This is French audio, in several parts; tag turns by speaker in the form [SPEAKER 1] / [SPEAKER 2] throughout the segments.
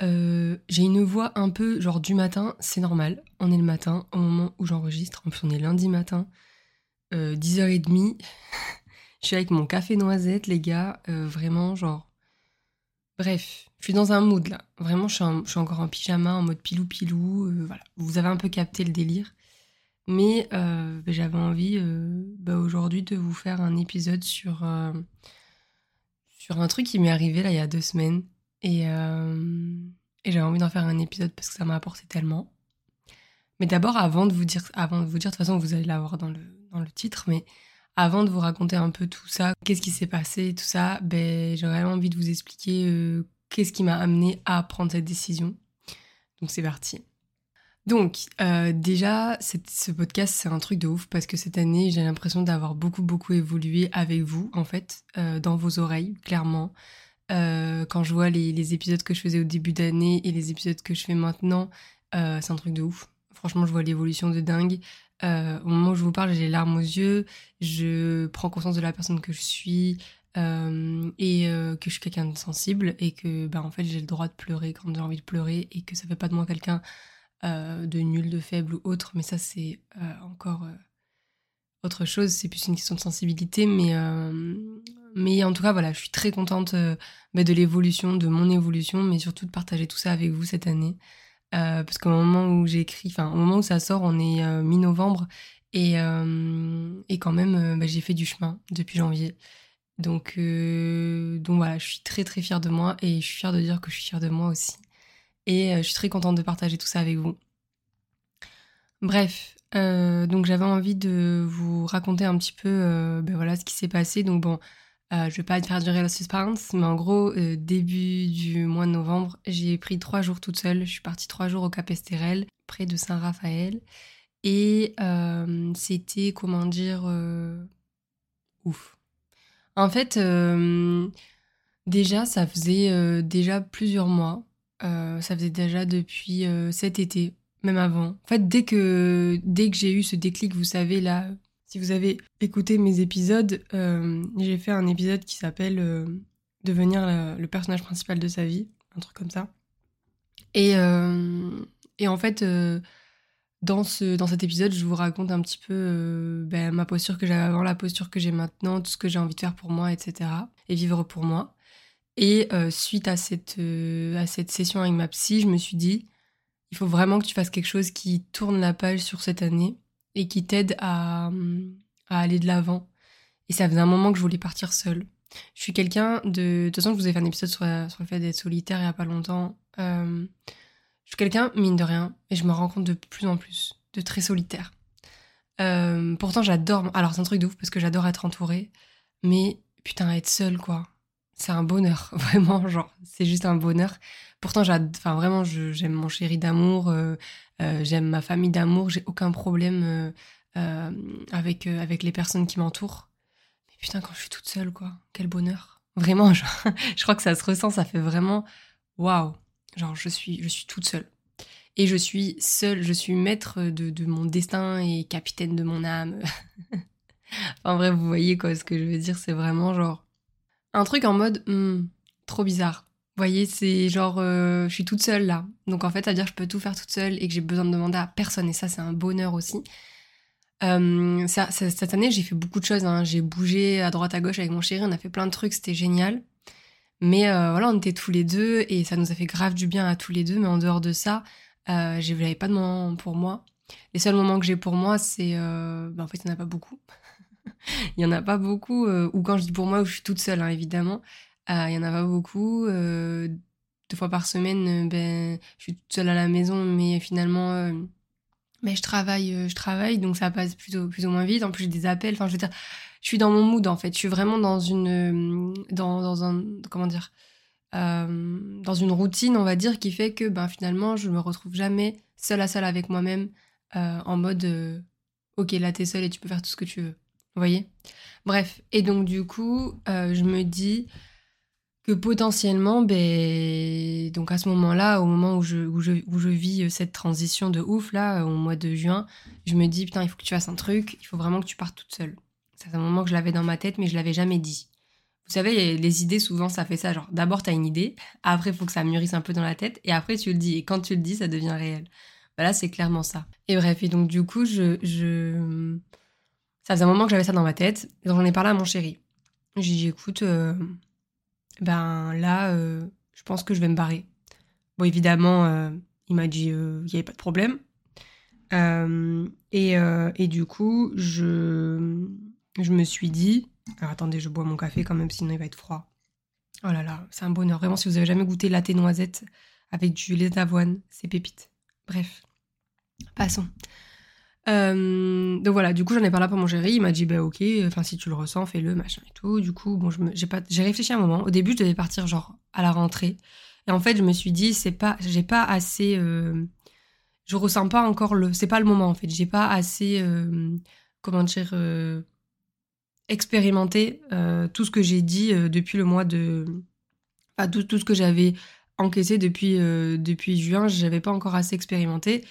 [SPEAKER 1] Euh, j'ai une voix un peu genre du matin, c'est normal. On est le matin au moment où j'enregistre. En plus, on est lundi matin, 10h30. Euh, je suis avec mon café noisette, les gars. Euh, vraiment, genre. Bref, je suis dans un mood là. Vraiment, je suis, encore en pyjama, en mode pilou-pilou. voilà. Vous avez un peu capté le délire. Mais j'avais envie bah, aujourd'hui de vous faire un épisode sur, sur un truc qui m'est arrivé là il y a deux semaines. Et, euh, et j'avais envie d'en faire un épisode parce que ça m'a apporté tellement. Mais d'abord, avant de vous dire, avant de vous dire, de toute façon, vous allez l'avoir dans le, dans le titre, mais avant de vous raconter un peu tout ça, qu'est-ce qui s'est passé, tout ça, ben, j'aurais envie de vous expliquer euh, qu'est-ce qui m'a amené à prendre cette décision. Donc c'est parti. Donc euh, déjà, ce podcast c'est un truc de ouf parce que cette année j'ai l'impression d'avoir beaucoup beaucoup évolué avec vous en fait, dans vos oreilles, clairement. Euh, quand je vois les, épisodes que je faisais au début d'année et les épisodes que je fais maintenant, euh, c'est un truc de ouf. Franchement, je vois l'évolution de dingue. Euh, au moment où je vous parle, j'ai les larmes aux yeux. Je prends conscience de la personne que je suis et que je suis quelqu'un de sensible et que, bah, en fait, j'ai le droit de pleurer quand j'ai envie de pleurer et que ça fait pas de moi quelqu'un de nul, de faible ou autre. Mais ça, c'est encore autre chose. C'est plus une question de sensibilité, mais mais en tout cas, voilà, je suis très contente euh, bah, de l'évolution, de mon évolution, mais surtout de partager tout ça avec vous cette année. Euh, parce qu'au moment où j'écris, enfin, au moment où ça sort, on est euh, mi-novembre, et, et quand même, bah, j'ai fait du chemin depuis janvier. Donc, donc voilà, je suis très très fière de moi, et je suis fière de dire que je suis fière de moi aussi. Et je suis très contente de partager tout ça avec vous. Bref, donc j'avais envie de vous raconter un petit peu ben voilà, ce qui s'est passé. Donc bon, euh, je vais pas faire durer la suspense, mais en gros, euh, début du mois de novembre, j'ai pris trois jours toute seule. Je suis partie trois jours au Cap Estérel, près de Saint-Raphaël. Et euh, c'était, comment dire, ouf. En fait, déjà, ça faisait déjà plusieurs mois. ça faisait déjà depuis cet été, même avant. En fait, dès que, j'ai eu ce déclic, vous savez, là, si vous avez écouté mes épisodes, euh, j'ai fait un épisode qui s'appelle euh, Devenir le, personnage principal de sa vie, un truc comme ça. Et, euh, en fait, dans, ce, dans cet épisode, je vous raconte un petit peu ben, ma posture que j'avais avant, la posture que j'ai maintenant, tout ce que j'ai envie de faire pour moi, etc. Et vivre pour moi. Et suite à cette, à cette session avec ma psy, je me suis dit, il faut vraiment que tu fasses quelque chose qui tourne la page sur cette année et qui t'aide à, aller de l'avant. Et ça faisait un moment que je voulais partir seule. Je suis quelqu'un de... De toute façon, je vous ai fait un épisode sur, sur le fait d'être solitaire il n'y a pas longtemps. Euh, je suis quelqu'un, mine de rien, et je me rends compte de plus en plus, de très solitaire. Euh, pourtant, j'adore... Alors, c'est un truc de ouf parce que j'adore être entourée. Mais putain, être seule, quoi. C'est un bonheur, vraiment, genre, c'est juste un bonheur. Pourtant, enfin, vraiment, j'aime mon chéri d'amour, euh, euh, j'aime ma famille d'amour, j'ai aucun problème euh, avec, avec les personnes qui m'entourent. Mais putain, quand je suis toute seule, quoi, quel bonheur. Vraiment, genre, je crois que ça se ressent, ça fait vraiment waouh. Genre, je suis, je suis toute seule. Et je suis seule, je suis maître de, de mon destin et capitaine de mon âme. en vrai, vous voyez quoi, ce que je veux dire, c'est vraiment genre un truc en mode hmm, trop bizarre. Voyez, c'est genre, euh, je suis toute seule là. Donc en fait, veut dire que je peux tout faire toute seule et que j'ai besoin de demander à personne. Et ça, c'est un bonheur aussi. Euh, cette année, j'ai fait beaucoup de choses. Hein. J'ai bougé à droite à gauche avec mon chéri. On a fait plein de trucs. C'était génial. Mais euh, voilà, on était tous les deux et ça nous a fait grave du bien à tous les deux. Mais en dehors de ça, je n'avais pas de moment pour moi. les seuls moments que j'ai pour moi, c'est. Euh, bah, en fait, il n'y en a pas beaucoup. il n'y en a pas beaucoup. Euh, ou quand je dis pour moi, où je suis toute seule, hein, évidemment. Euh, il n'y en a pas beaucoup. deux fois par semaine, ben, je suis toute seule à la maison, mais finalement. mais je travaille, je travaille, donc ça passe plutôt plus ou moins vite. En plus, j'ai des appels. Enfin, je dire, je suis dans mon mood en fait. Je suis vraiment dans une, dans, dans un, comment dire, dans une routine, on va dire, qui fait que, ben finalement, je me retrouve jamais seule à seule avec moi-même, euh, en mode euh, ok là t'es seule et tu peux faire tout ce que tu veux. Vous voyez Bref, et donc du coup, euh, je me dis que potentiellement, ben, donc à ce moment-là, au moment où je, où, je, où je vis cette transition de ouf, là, au mois de juin, je me dis, putain, il faut que tu fasses un truc, il faut vraiment que tu partes toute seule. C'est un moment que je l'avais dans ma tête, mais je l'avais jamais dit. Vous savez, les idées, souvent, ça fait ça. Genre, d'abord, tu as une idée, après, il faut que ça mûrisse un peu dans la tête, et après, tu le dis. Et quand tu le dis, ça devient réel. Bah là, c'est clairement ça. Et bref, et donc du coup, je, je... ça faisait un moment que j'avais ça dans ma tête. Donc j'en ai parlé à mon chéri. J'ai dit, écoute, euh, ben là, euh, je pense que je vais me barrer. Bon, évidemment, euh, il m'a dit, il n'y avait pas de problème. Et, et, du coup, je, je me suis dit, alors attendez, je bois mon café quand même, sinon il va être froid. Oh là là, c'est un bonheur. Vraiment, si vous avez jamais goûté latte noisette avec du lait d'avoine, c'est pépite. Bref. Passons. Euh, donc voilà, du coup j'en ai parlé pour mon chéri, il m'a dit bah ok, enfin si tu le ressens, fais-le, machin et tout. Du coup, bon, j'ai pas, j'ai réfléchi un moment. Au début, je devais partir genre à la rentrée, et en fait, je me suis dit c'est pas, j'ai pas assez, euh, je ressens pas encore le, c'est pas le moment en fait, j'ai pas assez, euh, comment dire, expérimenté tout ce que j'ai dit depuis le mois de, enfin tout, tout ce que j'avais encaissé depuis depuis juin, j'avais pas encore assez expérimenté.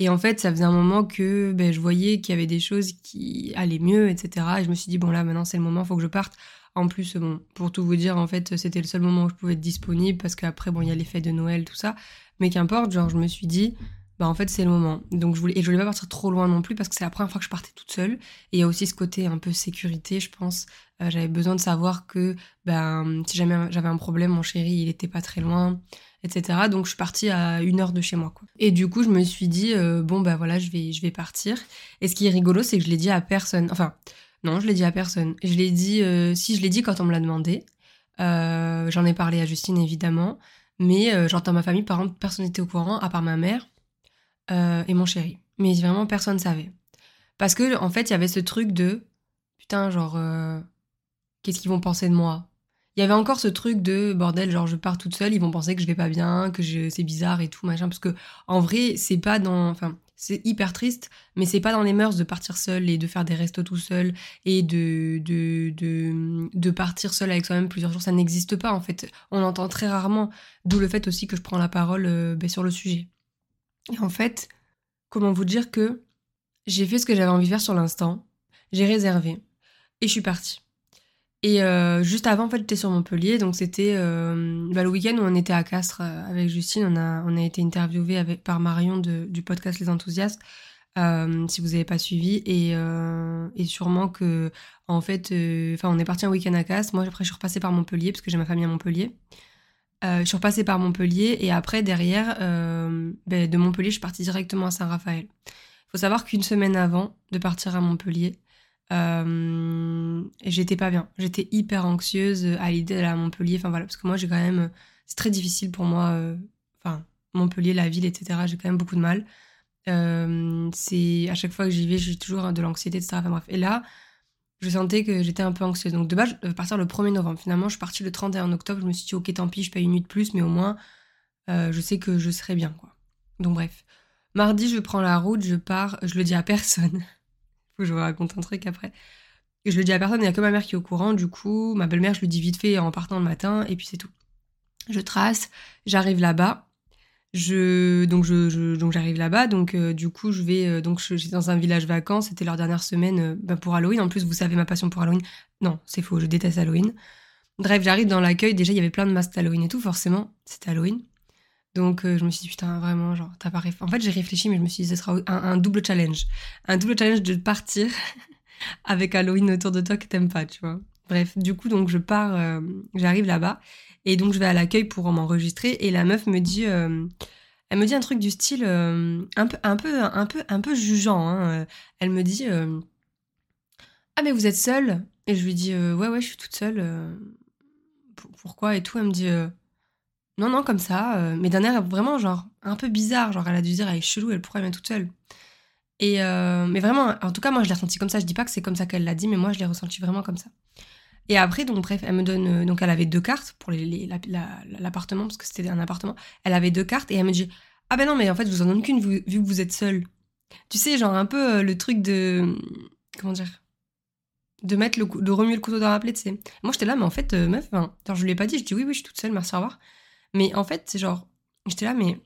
[SPEAKER 1] Et en fait, ça faisait un moment que ben, je voyais qu'il y avait des choses qui allaient mieux, etc. Et je me suis dit, bon là, maintenant c'est le moment, il faut que je parte. En plus, bon, pour tout vous dire, en fait, c'était le seul moment où je pouvais être disponible parce qu'après, bon, il y a les fêtes de Noël, tout ça. Mais qu'importe, genre, je me suis dit, bah en fait, c'est le moment. Donc, je voulais, et je voulais pas partir trop loin non plus parce que c'est la première fois que je partais toute seule. Et il y a aussi ce côté un peu sécurité, je pense. Euh, j'avais besoin de savoir que, ben, si jamais j'avais un problème, mon chéri, il était pas très loin etc. Donc je suis partie à une heure de chez moi. Quoi. Et du coup, je me suis dit, euh, bon, bah voilà, je vais, je vais partir. Et ce qui est rigolo, c'est que je l'ai dit à personne. Enfin, non, je l'ai dit à personne. Je l'ai dit, euh, si je l'ai dit quand on me l'a demandé. J'en ai parlé à Justine, évidemment. Mais dans ma famille, par exemple, personne n'était au courant, à part ma mère et mon chéri. Mais vraiment, personne ne savait. Parce que, en fait, il y avait ce truc de, putain, genre, qu'est-ce qu'ils vont penser de moi? Il y avait encore ce truc de bordel, genre je pars toute seule, ils vont penser que je vais pas bien, que c'est bizarre et tout, machin. Parce que en vrai, c'est pas dans. Enfin, c'est hyper triste, mais c'est pas dans les mœurs de partir seul et de faire des restos tout seul et de, de, de, de partir seul avec soi-même plusieurs jours. Ça n'existe pas en fait. On entend très rarement. D'où le fait aussi que je prends la parole euh, ben, sur le sujet. Et en fait, comment vous dire que j'ai fait ce que j'avais envie de faire sur l'instant, j'ai réservé et je suis partie. Et euh, juste avant, en fait, j'étais sur Montpellier, donc c'était euh, bah, le week-end où on était à Castres euh, avec Justine. On a, on a été interviewé par Marion du podcast Les Enthousiastes, si vous n'avez pas suivi. Et, et sûrement que, en fait, enfin, on est parti un week-end à Castres. Moi, après, je suis repassée par Montpellier, parce que j'ai ma famille à Montpellier. Je suis repassée par Montpellier, et après, derrière, ben, de Montpellier, je suis partie directement à Saint-Raphaël. Il faut savoir qu'une semaine avant de partir à Montpellier, euh, j'étais pas bien. J'étais hyper anxieuse à l'idée d'aller à Montpellier. Enfin voilà, parce que moi j'ai quand même. C'est très difficile pour moi. Euh, enfin, Montpellier, la ville, etc. J'ai quand même beaucoup de mal. Euh, c'est à chaque fois que j'y vais, j'ai toujours de l'anxiété, etc. Enfin bref. Et là, je sentais que j'étais un peu anxieuse. Donc de base, je devais partir le 1er novembre. Finalement, je suis partie le 31 octobre. Je me suis dit, ok, tant pis, je paye une nuit de plus, mais au moins, je sais que je serai bien, quoi. Donc bref. Mardi, je prends la route, je pars, je le dis à personne je vous raconte un truc après. je le dis à personne, il n'y a que ma mère qui est au courant. Du coup, ma belle-mère, je lui dis vite fait en partant le matin, et puis c'est tout. Je trace, j'arrive là-bas. Donc j'arrive là-bas donc euh, du coup je vais euh, donc je, suis dans un village vacances c'était leur dernière semaine euh, bah, pour Halloween. En plus vous savez ma passion pour Halloween. Non c'est faux je déteste Halloween. Bref j'arrive dans l'accueil déjà il y avait plein de masques Halloween et tout forcément c'était Halloween. Donc je me suis dit putain vraiment genre t'as pas En fait j'ai réfléchi mais je me suis dit ce sera un, double challenge, un double challenge de partir avec Halloween autour de toi que t'aimes pas, tu vois. Bref, du coup donc je pars, j'arrive là-bas et donc je vais à l'accueil pour m'enregistrer et la meuf me dit, elle Elle me dit un truc du style un peu, un peu, un peu, un peu jugeant. Hein. Elle me dit ah mais vous êtes seule? Et je lui dis ouais ouais je suis toute seule. pourquoi? Et tout Elle me dit non non comme ça. mais d'un air vraiment genre un peu bizarre. Genre elle a dû dire elle est chelou elle pourrait être toute seule. Et mais vraiment en tout cas moi je l'ai ressenti comme ça. Je dis pas que c'est comme ça qu'elle l'a dit mais moi je l'ai ressenti vraiment comme ça. Et après, donc, bref, elle me donne. donc, elle avait deux cartes pour l'appartement, parce que c'était un appartement. Elle avait deux cartes et elle me dit Ah ben non, mais en fait, je vous en donne qu'une vu, que vous êtes seule. Tu sais, genre un peu euh, le truc de. Comment dire De mettre le, de remuer le couteau dans la plaie, tu sais. Moi, j'étais là, mais en fait, euh, meuf, genre, je lui ai pas dit. Je dis Oui, oui, je suis toute seule, merci, au revoir. Mais en fait, c'est genre. J'étais là, mais.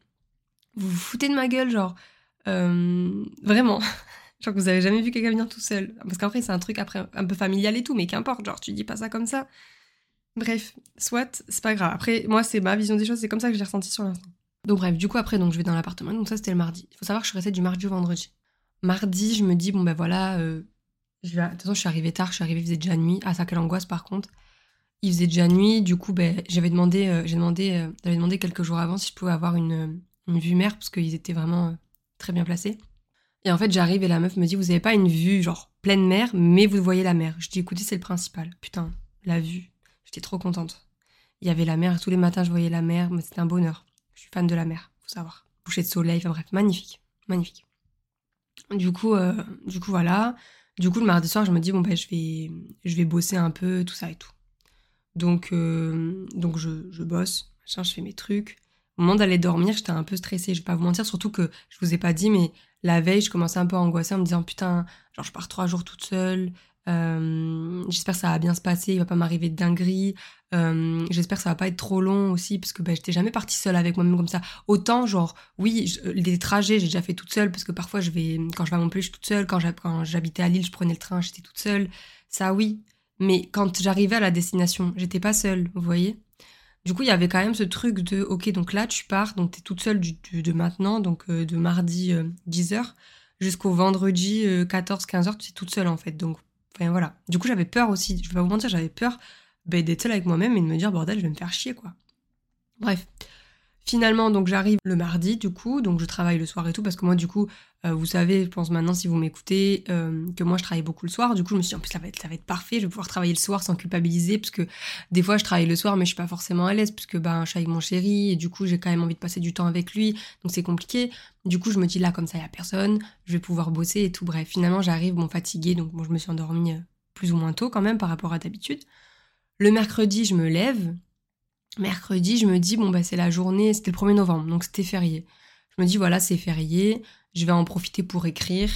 [SPEAKER 1] Vous vous foutez de ma gueule, genre. Euh, vraiment. Genre que vous avez jamais vu quelqu'un venir tout seul. Parce qu'après, c'est un truc après un peu familial et tout, mais qu'importe, genre tu dis pas ça comme ça. Bref, soit, c'est pas grave. Après, moi, c'est ma vision des choses, c'est comme ça que j'ai ressenti sur l'instant. Donc bref, du coup, après, donc je vais dans l'appartement. Donc ça, c'était le mardi. Il faut savoir que je suis restée du mardi au vendredi. Mardi, je me dis, bon ben voilà, euh, je de toute façon, je suis arrivée tard, je suis arrivée, il faisait déjà nuit. Ah, ça, quelle angoisse par contre. Il faisait déjà nuit, du coup, ben, j'avais demandé, euh, j'ai demandé, euh, j'avais demandé quelques jours avant si je pouvais avoir une, une vue mer, parce qu'ils étaient vraiment très bien placés. Et en fait, j'arrive et la meuf me dit Vous avez pas une vue, genre pleine mer, mais vous voyez la mer. Je dis Écoutez, c'est le principal. Putain, la vue. J'étais trop contente. Il y avait la mer, tous les matins, je voyais la mer, mais c'était un bonheur. Je suis fan de la mer, faut savoir. Boucher de soleil, enfin bref, magnifique. Magnifique. Du coup, euh, du coup, voilà. Du coup, le mardi soir, je me dis Bon, ben, je vais, je vais bosser un peu, tout ça et tout. Donc, euh, donc je, je bosse, je fais mes trucs. Au moment d'aller dormir, j'étais un peu stressée, je vais pas vous mentir, surtout que je vous ai pas dit, mais la veille, je commençais un peu à angoisser en me disant putain, genre je pars trois jours toute seule. Euh, j'espère que ça va bien se passer, il va pas m'arriver de dinguerie. Euh, j'espère que ça va pas être trop long aussi, parce que bah, j'étais jamais partie seule avec moi-même comme ça. Autant, genre, oui, les trajets, j'ai déjà fait toute seule, parce que parfois, je vais, quand je vais à Montpellier, je suis toute seule. Quand j'habitais à Lille, je prenais le train, j'étais toute seule. Ça, oui. Mais quand j'arrivais à la destination, j'étais pas seule, vous voyez? Du coup, il y avait quand même ce truc de, ok, donc là, tu pars, donc tu es toute seule de maintenant, donc euh, de mardi 10h euh, jusqu'au vendredi 14-15h, euh, tu es toute seule en fait. Donc, voilà. Du coup, j'avais peur aussi, je vais pas vous mentir, j'avais peur ben, d'être seule avec moi-même et de me dire, bordel, je vais me faire chier, quoi. Bref. Finalement, j'arrive le mardi, du coup, donc je travaille le soir et tout, parce que moi, du coup, euh, vous savez, je pense maintenant, si vous m'écoutez, euh, que moi, je travaille beaucoup le soir. Du coup, je me suis dit, ça va, être, parfait, je vais pouvoir travailler le soir sans culpabiliser, parce que des fois, je travaille le soir, mais je suis pas forcément à l'aise, puisque ben, je suis avec mon chéri, et du coup, j'ai quand même envie de passer du temps avec lui, donc c'est compliqué. Du coup, je me dis, là, comme ça, il y a personne, je vais pouvoir bosser et tout. Bref, finalement, j'arrive, bon, fatiguée, donc je me suis endormie euh, plus ou moins tôt quand même par rapport à d'habitude. Le mercredi, je me lève, mercredi, je me dis, bon, bah, c'est la journée, c'était le 1er novembre, donc c'était férié. Je me dis, voilà, c'est férié, je vais en profiter pour écrire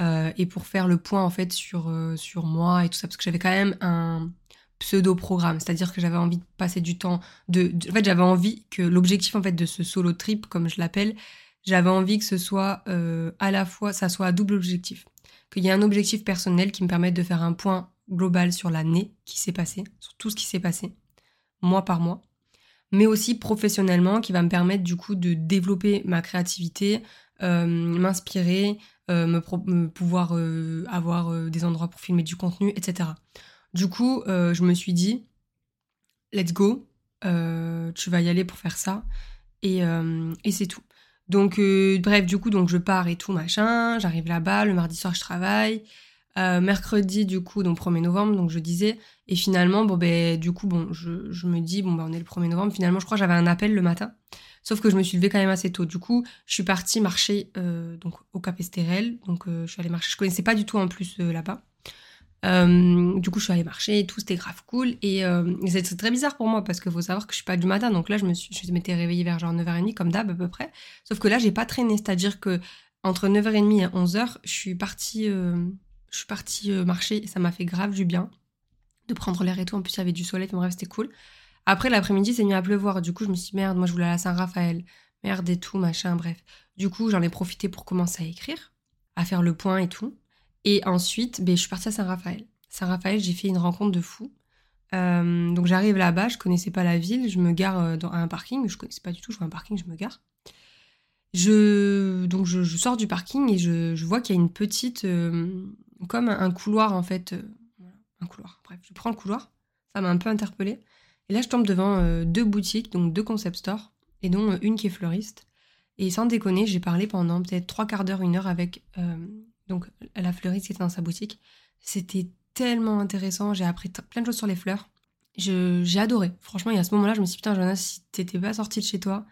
[SPEAKER 1] euh, et pour faire le point, en fait, sur, euh, sur moi et tout ça, parce que j'avais quand même un pseudo-programme, c'est-à-dire que j'avais envie de passer du temps, de, en fait, j'avais envie que l'objectif, en fait, de ce solo trip, comme je l'appelle, j'avais envie que ce soit euh, à la fois, ça soit à double objectif. Qu'il y ait un objectif personnel qui me permette de faire un point global sur l'année qui s'est passée, sur tout ce qui s'est passé, mois par mois, mais aussi professionnellement qui va me permettre du coup de développer ma créativité, euh, m'inspirer, euh, me, pouvoir euh, avoir des endroits pour filmer du contenu, etc. Du coup, je me suis dit, let's go, tu vas y aller pour faire ça, et, c'est tout. Donc, bref, du coup, donc je pars et tout, machin, j'arrive là-bas, le mardi soir, je travaille, euh, mercredi, du coup, donc 1er novembre, donc je disais. Et finalement, bon, ben, du coup, bon, je, je me dis, bon, ben, on est le 1er novembre. Finalement, je crois j'avais un appel le matin. Sauf que je me suis levée quand même assez tôt. Du coup, je suis partie marcher euh, donc, au Cap Estérel. Donc, euh, je suis allée marcher. Je connaissais pas du tout en plus là-bas. du coup, je suis allée marcher et tout, c'était grave cool. Et c'est très bizarre pour moi parce qu'il faut savoir que je suis pas du matin. Donc là, je me suis, je m'étais réveillée vers genre 9h30, comme d'hab à peu près. Sauf que là, j'ai pas traîné. C'est-à-dire que entre 9h30 et 11h, je suis partie je suis partie euh, marcher et ça m'a fait grave du bien de prendre l'air et tout. En plus, il y avait du soleil, bref, c'était cool. Après, l'après-midi, c'est mis à pleuvoir. Du coup, je me suis dit, merde, moi, je voulais aller à Saint-Raphaël. Merde et tout, machin, bref. Du coup, j'en ai profité pour commencer à écrire, à faire le point et tout. Et ensuite, ben, je suis partie à Saint-Raphaël. Saint-Raphaël, j'ai fait une rencontre de fou. Euh, donc, j'arrive là-bas, je connaissais pas la ville, je me gare euh, dans un parking. Je connaissais pas du tout, je vois un parking, je me gare. Je, donc, je, sors du parking et je, vois qu'il y a une petite comme un couloir en fait. Euh, un couloir. Bref, je prends le couloir. Ça m'a un peu interpellée. Et là, je tombe devant euh, deux boutiques, donc deux concept stores, et dont euh, une qui est fleuriste. Et sans déconner, j'ai parlé pendant peut-être trois quarts d'heure, une heure avec donc la fleuriste qui était dans sa boutique. C'était tellement intéressant. J'ai appris plein de choses sur les fleurs. J'ai adoré. Franchement, y a ce moment-là, je me suis dit, putain, Jonas, si t'étais pas sorti de chez toi,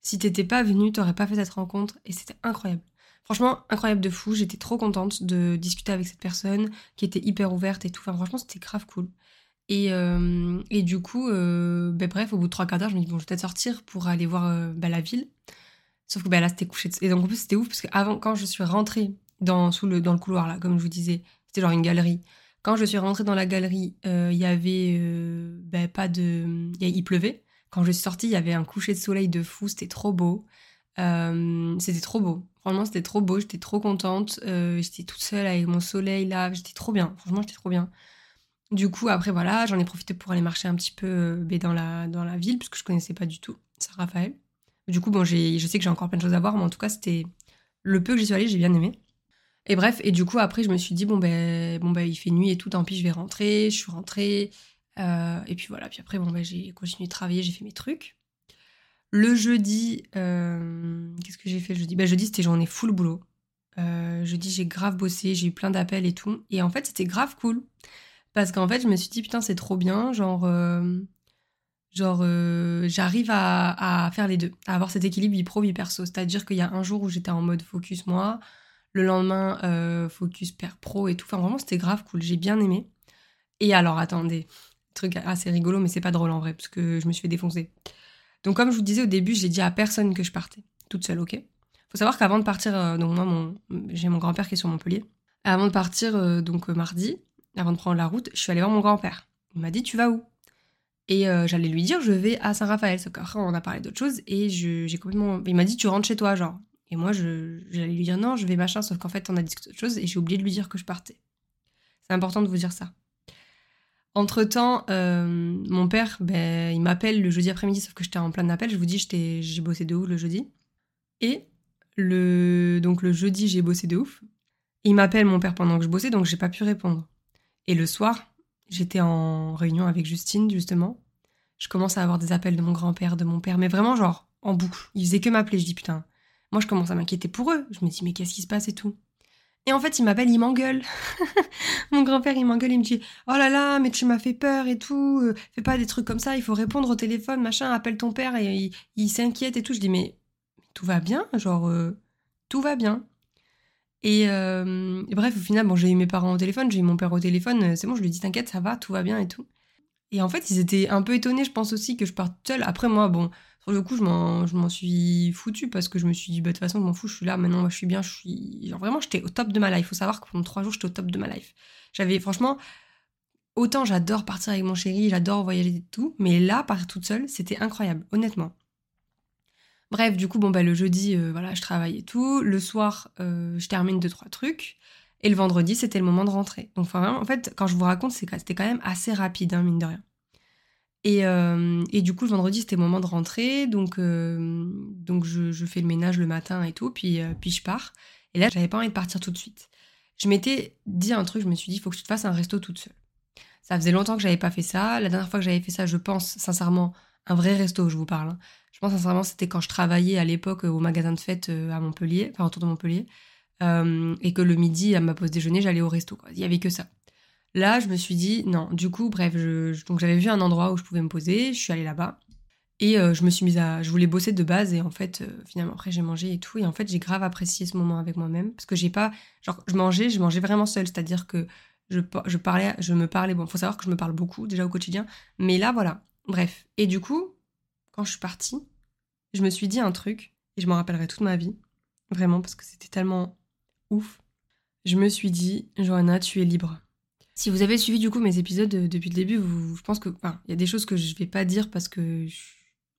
[SPEAKER 1] si t'étais pas venu, t'aurais pas fait cette rencontre. Et c'était incroyable. Franchement, incroyable de fou. J'étais trop contente de discuter avec cette personne qui était hyper ouverte et tout. Franchement, c'était grave cool. Et, euh, et du coup, euh, ben bref, au bout de trois quarts d'heure, je me dis, bon, je vais peut-être sortir pour aller voir euh, ben, la ville. Sauf que ben, là, c'était couché. Et donc, en plus, c'était ouf parce que avant, quand je suis rentrée dans, sous le, dans le couloir, là, comme je vous disais, c'était genre une galerie. Quand je suis rentrée dans la galerie, il y avait pas de. Il pleuvait. Quand je suis sortie, il y avait un coucher de soleil de fou. C'était trop beau. c'était trop beau. Franchement, c'était trop beau. J'étais trop contente. j'étais toute seule avec mon soleil là. J'étais trop bien. Franchement, j'étais trop bien. Du coup, après, voilà, j'en ai profité pour aller marcher un petit peu euh, ben, dans, la, dans la ville, puisque je connaissais pas du tout Saint-Raphaël. Du coup, bon, je sais que j'ai encore plein de choses à voir, mais en tout cas, c'était le peu que j'y suis allée, j'ai bien aimé. Et bref, et du coup, après, je me suis dit, bon, ben, bon, ben il fait nuit et tout, tant pis, je vais rentrer. Je suis rentrée. Euh, et puis voilà, puis après, bon, ben, j'ai continué de travailler, j'ai fait mes trucs. Le jeudi, euh, qu'est-ce que j'ai fait le jeudi? Ben, Jeudi, c'était journée full boulot. jeudi, j'ai grave bossé, j'ai eu plein d'appels et tout. Et en fait, c'était grave cool. Parce qu'en fait, je me suis dit, putain, c'est trop bien. Genre, euh, genre euh, j'arrive à, faire les deux, à avoir cet équilibre vie pro, vie perso. C'est-à-dire qu'il y a un jour où j'étais en mode focus moi, le lendemain, euh, focus père pro et tout. Enfin, vraiment, c'était grave cool. J'ai bien aimé. Et alors, attendez, truc assez rigolo, mais c'est pas drôle en vrai, parce que je me suis fait défoncer. Donc, comme je vous disais au début, j'ai dit à personne que je partais, toute seule, ok? Faut savoir qu'avant de partir, donc moi, j'ai mon grand-père qui est sur Montpellier. Avant de partir, donc mardi, avant de prendre la route, je suis allée voir mon grand-père. Il m'a dit Tu vas où? Et euh, j'allais lui dire Je vais à Saint-Raphaël. Sauf on a parlé d'autre chose et j'ai complètement. Il m'a dit Tu rentres chez toi, genre. Et moi, j'allais lui dire Non, je vais machin. Sauf qu'en fait, on a discuté d'autre chose et j'ai oublié de lui dire que je partais. C'est important de vous dire ça. Entre temps, euh, mon père, ben, il m'appelle le jeudi après-midi, sauf que j'étais en plein appel. Je vous dis, j'ai bossé de ouf le jeudi. Et le, donc le jeudi, j'ai bossé de ouf. Il m'appelle mon père pendant que je bossais, donc j'ai pas pu répondre. Et le soir, j'étais en réunion avec Justine, justement. Je commence à avoir des appels de mon grand-père, de mon père, mais vraiment genre en boucle. Ils faisaient que m'appeler. Je dis putain. Moi, je commence à m'inquiéter pour eux. Je me dis mais qu'est-ce qui se passe et tout? Et en fait, il m'appelle, il m'engueule. mon grand-père, il m'engueule, il me dit Oh là là, mais tu m'as fait peur et tout. Euh, fais pas des trucs comme ça, il faut répondre au téléphone, machin, appelle ton père et il, s'inquiète et tout. Je dis Mais tout va bien, genre, euh, tout va bien. Euh, et, bref, au final, j'ai eu mes parents au téléphone, j'ai eu mon père au téléphone, c'est bon, je lui dit t'inquiète, ça va, tout va bien et tout. Et en fait, ils étaient un peu étonnés, je pense aussi, que je parte seule. Après, moi, bon, sur le coup, je m'en suis foutu parce que je me suis dit, bah, de toute façon, je m'en fous, je suis là, maintenant, je suis bien, je suis. Genre, vraiment, j'étais au top de ma life. Faut savoir que pendant trois jours, j'étais au top de ma life. J'avais, franchement, autant j'adore partir avec mon chéri, j'adore voyager et tout, mais là, partir toute seule, c'était incroyable, honnêtement. Bref, du coup, bon, bah, le jeudi, euh, voilà, je travaille et tout. Le soir, euh, je termine deux, trois trucs. Et le vendredi, c'était le moment de rentrer. Donc, en fait, quand je vous raconte, c'était quand même assez rapide, hein, mine de rien. Et, euh, et, du coup, le vendredi, c'était le moment de rentrer. Donc, donc je, fais le ménage le matin et tout. Puis, puis je pars. Et là, j'avais pas envie de partir tout de suite. Je m'étais dit un truc, je me suis dit, il faut que je te fasse un resto toute seule. Ça faisait longtemps que j'avais pas fait ça. La dernière fois que j'avais fait ça, je pense sincèrement, un vrai resto, je vous parle. Hein. Je pense sincèrement, c'était quand je travaillais à l'époque au magasin de fête euh, à Montpellier, enfin autour de Montpellier, euh, et que le midi, à ma pause déjeuner, j'allais au resto. Il y avait que ça. Là, je me suis dit, non, du coup, bref, donc j'avais vu un endroit où je pouvais me poser, je suis allée là-bas. Et euh, je me suis mise à. Je voulais bosser de base, et en fait, finalement, après, j'ai mangé et tout. Et en fait, j'ai grave apprécié ce moment avec moi-même. Parce que j'ai pas. Genre, je mangeais, je mangeais vraiment seule. C'est-à-dire que je, je, parlais, je me parlais. Bon, faut savoir que je me parle beaucoup déjà au quotidien. Mais là, voilà. Bref. Et du coup, quand je suis partie, je me suis dit un truc, et je m'en rappellerai toute ma vie, vraiment, parce que c'était tellement ouf. Je me suis dit, Johanna, tu es libre. Si vous avez suivi du coup mes épisodes euh, depuis le début, je pense que, il y a des choses que je vais pas dire parce que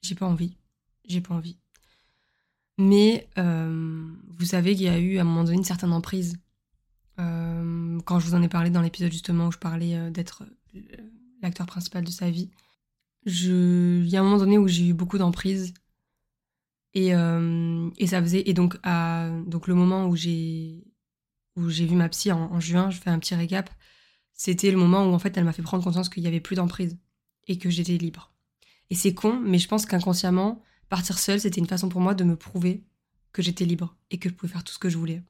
[SPEAKER 1] j'ai pas envie. J'ai pas envie. Mais euh, vous savez qu'il y a eu à un moment donné une certaine emprise. Euh, quand je vous en ai parlé dans l'épisode justement où je parlais d'être l'acteur principal de sa vie, il y a un moment donné où j'ai eu beaucoup d'emprise. Et, ça faisait. Et donc, le moment où j'ai vu ma psy en, juin, je fais un petit récap, c'était le moment où en fait elle m'a fait prendre conscience qu'il y avait plus d'emprise et que j'étais libre. Et c'est con, mais je pense qu'inconsciemment, partir seule, c'était une façon pour moi de me prouver que j'étais libre et que je pouvais faire tout ce que je voulais.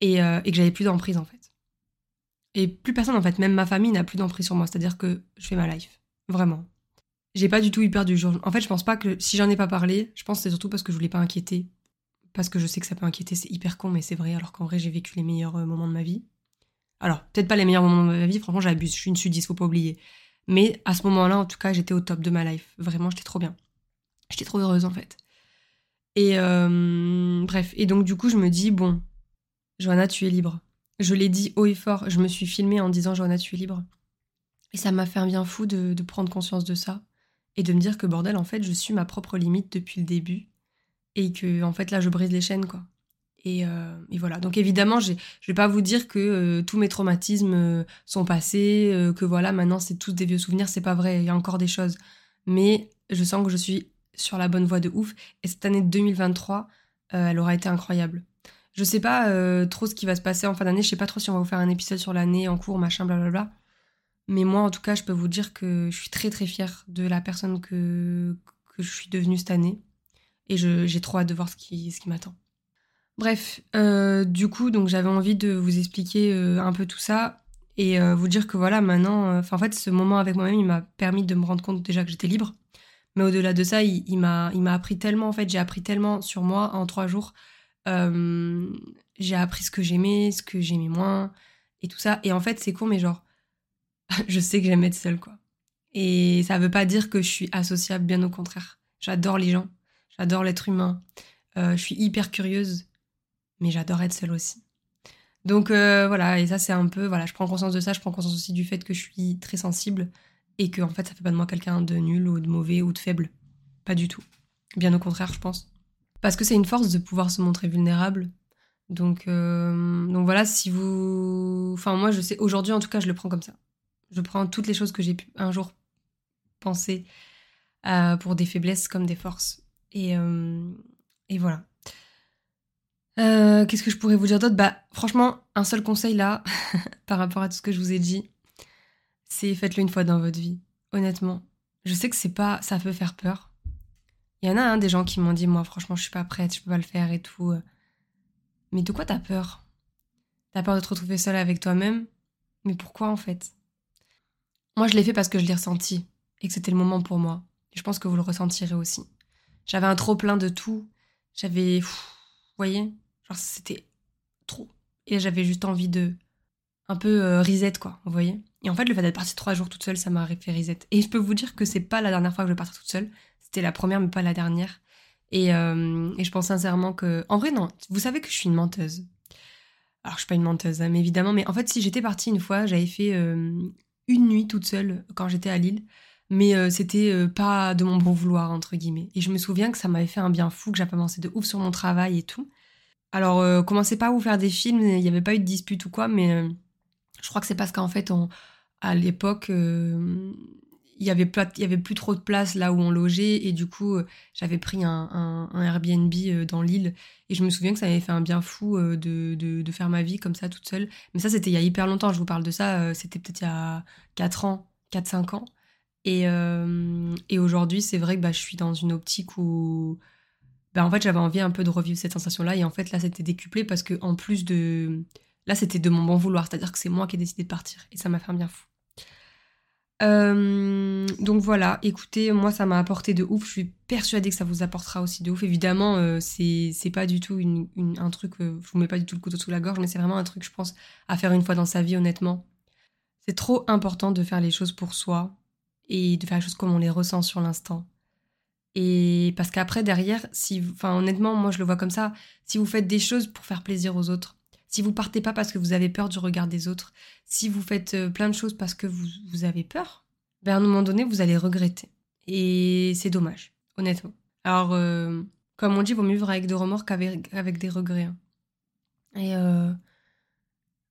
[SPEAKER 1] Et, euh, et que j'avais plus d'emprise en fait. Et plus personne en fait, même ma famille n'a plus d'emprise sur moi, c'est-à-dire que je fais ma life. Vraiment. J'ai pas du tout eu peur du jour. En fait, je pense pas que si j'en ai pas parlé, je pense que c'est surtout parce que je voulais pas inquiéter. Parce que je sais que ça peut inquiéter, c'est hyper con, mais c'est vrai, alors qu'en vrai, j'ai vécu les meilleurs euh, moments de ma vie. Alors, peut-être pas les meilleurs moments de ma vie, franchement, j'abuse, je suis une sudiste, faut pas oublier. Mais à ce moment-là, en tout cas, j'étais au top de ma life. Vraiment, j'étais trop bien. J'étais trop heureuse, en fait. Et euh, bref, et donc, du coup, je me dis, bon, Johanna, tu es libre. Je l'ai dit haut et fort, je me suis filmée en disant, Johanna, tu es libre. Et ça m'a fait un bien fou de, de prendre conscience de ça et de me dire que bordel, en fait, je suis ma propre limite depuis le début et que, en fait, là, je brise les chaînes, quoi. Et, euh, et voilà. Donc évidemment, je vais pas vous dire que euh, tous mes traumatismes euh, sont passés, que voilà, maintenant c'est tous des vieux souvenirs. C'est pas vrai. Il y a encore des choses. Mais je sens que je suis sur la bonne voie de ouf. Et cette année 2023, elle aura été incroyable. Je sais pas trop ce qui va se passer en fin d'année. Je sais pas trop si on va vous faire un épisode sur l'année en cours, machin, blablabla. Mais moi, en tout cas, je peux vous dire que je suis très très fière de la personne que, je suis devenue cette année. Et j'ai trop hâte de voir ce qui m'attend. Bref, euh, du coup, donc j'avais envie de vous expliquer euh, un peu tout ça et euh, vous dire que voilà, maintenant, en fait, ce moment avec moi-même, il m'a permis de me rendre compte déjà que j'étais libre. Mais au-delà de ça, il, il m'a appris tellement, en fait, j'ai appris tellement sur moi en trois jours. j'ai appris ce que j'aimais, ce que j'aimais moins et tout ça. Et en fait, c'est con, mais genre, je sais que j'aime être seule, quoi. Et ça veut pas dire que je suis associable, bien au contraire. J'adore les gens, j'adore l'être humain. je suis hyper curieuse mais j'adore être seule aussi. Donc euh, voilà, et ça c'est un peu, voilà, je prends conscience de ça, je prends conscience aussi du fait que je suis très sensible et que en fait ça fait pas de moi quelqu'un de nul ou de mauvais ou de faible. Pas du tout. Bien au contraire, je pense. Parce que c'est une force de pouvoir se montrer vulnérable. Donc, euh, donc voilà, si vous... Enfin moi je sais, aujourd'hui en tout cas je le prends comme ça. Je prends toutes les choses que j'ai pu un jour penser euh, pour des faiblesses comme des forces. Et, et voilà. Euh, qu'est-ce que je pourrais vous dire d'autre? Bah, franchement, un seul conseil là, par rapport à tout ce que je vous ai dit, c'est faites-le une fois dans votre vie. Honnêtement, je sais que c'est pas, ça peut faire peur. Il y en a hein, des gens qui m'ont dit, moi, franchement, je suis pas prête, je peux pas le faire et tout. Mais de quoi t'as peur? T'as peur de te retrouver seule avec toi-même? Mais pourquoi en fait? Moi, je l'ai fait parce que je l'ai ressenti et que c'était le moment pour moi. Je pense que vous le ressentirez aussi. J'avais un trop plein de tout. J'avais, vous voyez, Genre, c'était trop. Et j'avais juste envie de. Un peu euh, reset, quoi, vous voyez. Et en fait, le fait d'être partie trois jours toute seule, ça m'a fait reset. Et je peux vous dire que c'est pas la dernière fois que je vais partir toute seule. C'était la première, mais pas la dernière. Et, euh, je pense sincèrement que. En vrai, non. Vous savez que je suis une menteuse. Alors, je suis pas une menteuse, hein, mais évidemment. Mais en fait, si j'étais partie une fois, j'avais fait euh, une nuit toute seule quand j'étais à Lille. Mais c'était pas de mon bon vouloir, entre guillemets. Et je me souviens que ça m'avait fait un bien fou, que j'avais avancé de ouf sur mon travail et tout. Alors, euh, commencez pas à vous faire des films, il n'y avait pas eu de dispute ou quoi, mais euh, je crois que c'est parce qu'en fait, à l'époque, euh, il y avait plus trop de place là où on logeait et du coup j'avais pris un, Airbnb dans l'île et je me souviens que ça m'avait fait un bien fou de, faire ma vie comme ça toute seule. Mais ça c'était il y a hyper longtemps je vous parle de ça c'était peut-être il y a 4 ans 4-5 ans et, et aujourd'hui c'est vrai que bah, je suis dans une optique où bah, en fait j'avais envie un peu de revivre cette sensation là et en fait là c'était décuplé parce que en plus de là c'était de mon bon vouloir c'est à dire que c'est moi qui ai décidé de partir et ça m'a fait un bien fou euh, donc voilà, écoutez, moi ça m'a apporté de ouf. Je suis persuadée que ça vous apportera aussi de ouf. Évidemment, euh, c'est pas du tout une, un truc, euh, je vous mets pas du tout le couteau sous la gorge, mais c'est vraiment un truc, je pense, à faire une fois dans sa vie, honnêtement. C'est trop important de faire les choses pour soi et de faire les choses comme on les ressent sur l'instant. Et parce qu'après, derrière, si, enfin, honnêtement, moi je le vois comme ça, si vous faites des choses pour faire plaisir aux autres, si vous partez pas parce que vous avez peur du regard des autres, si vous faites euh, plein de choses parce que vous, vous avez peur, ben à un moment donné, vous allez regretter. Et c'est dommage, honnêtement. Alors, euh, comme on dit, vaut mieux vivre avec des remords qu'avec avec des regrets. Hein. Et euh,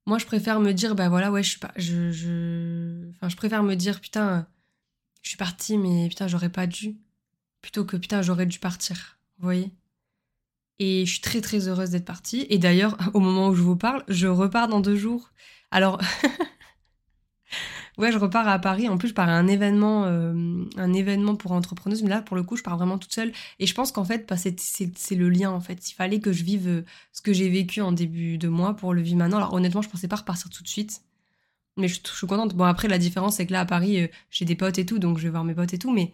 [SPEAKER 1] moi, je préfère me dire, ben voilà, ouais, je suis pas. Je, je... Enfin, je préfère me dire, putain, je suis partie, mais putain, j'aurais pas dû plutôt que putain, j'aurais dû partir. Vous voyez Et je suis très très heureuse d'être partie. Et d'ailleurs, au moment où je vous parle, je repars dans deux jours. Alors, ouais, je repars à Paris. En plus, je pars à un événement, euh, un événement pour entrepreneuses. Mais là, pour le coup, je pars vraiment toute seule. Et je pense qu'en fait, bah, c'est le lien. En fait, il fallait que je vive euh, ce que j'ai vécu en début de mois pour le vivre maintenant. Alors honnêtement, je pensais pas repartir tout de suite. Mais je, suis contente. Bon, après, la différence, c'est que là, à Paris, euh, j'ai des potes et tout, donc je vais voir mes potes et tout. Mais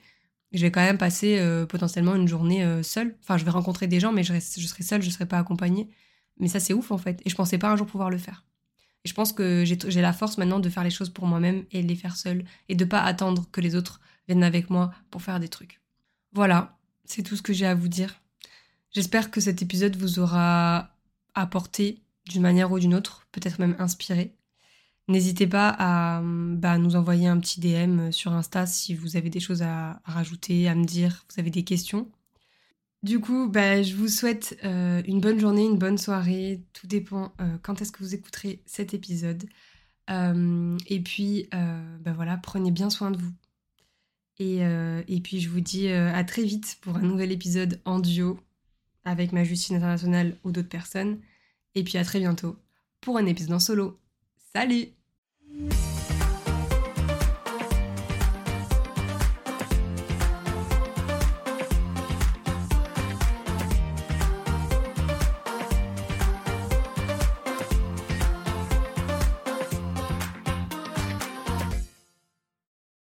[SPEAKER 1] je vais quand même passer potentiellement une journée seule. Enfin, je vais rencontrer des gens, mais je, serai seule, je serai pas accompagnée. Mais ça, c'est ouf, en fait. Et je pensais pas un jour pouvoir le faire. Et je pense que j'ai la force maintenant de faire les choses pour moi-même et de les faire seule et de pas attendre que les autres viennent avec moi pour faire des trucs. Voilà, c'est tout ce que j'ai à vous dire. J'espère que cet épisode vous aura apporté d'une manière ou d'une autre, peut-être même inspiré. N'hésitez pas à bah, nous envoyer un petit DM sur Insta si vous avez des choses à, rajouter, à me dire, vous avez des questions. Du coup, bah, je vous souhaite euh, une bonne journée, une bonne soirée. Tout dépend euh, quand est-ce que vous écouterez cet épisode. Euh, et puis, bah, voilà, prenez bien soin de vous. Et, et puis, je vous dis à très vite pour un nouvel épisode en duo avec ma Justine internationale ou d'autres personnes. Et puis, à très bientôt pour un épisode en solo. Salut Thank you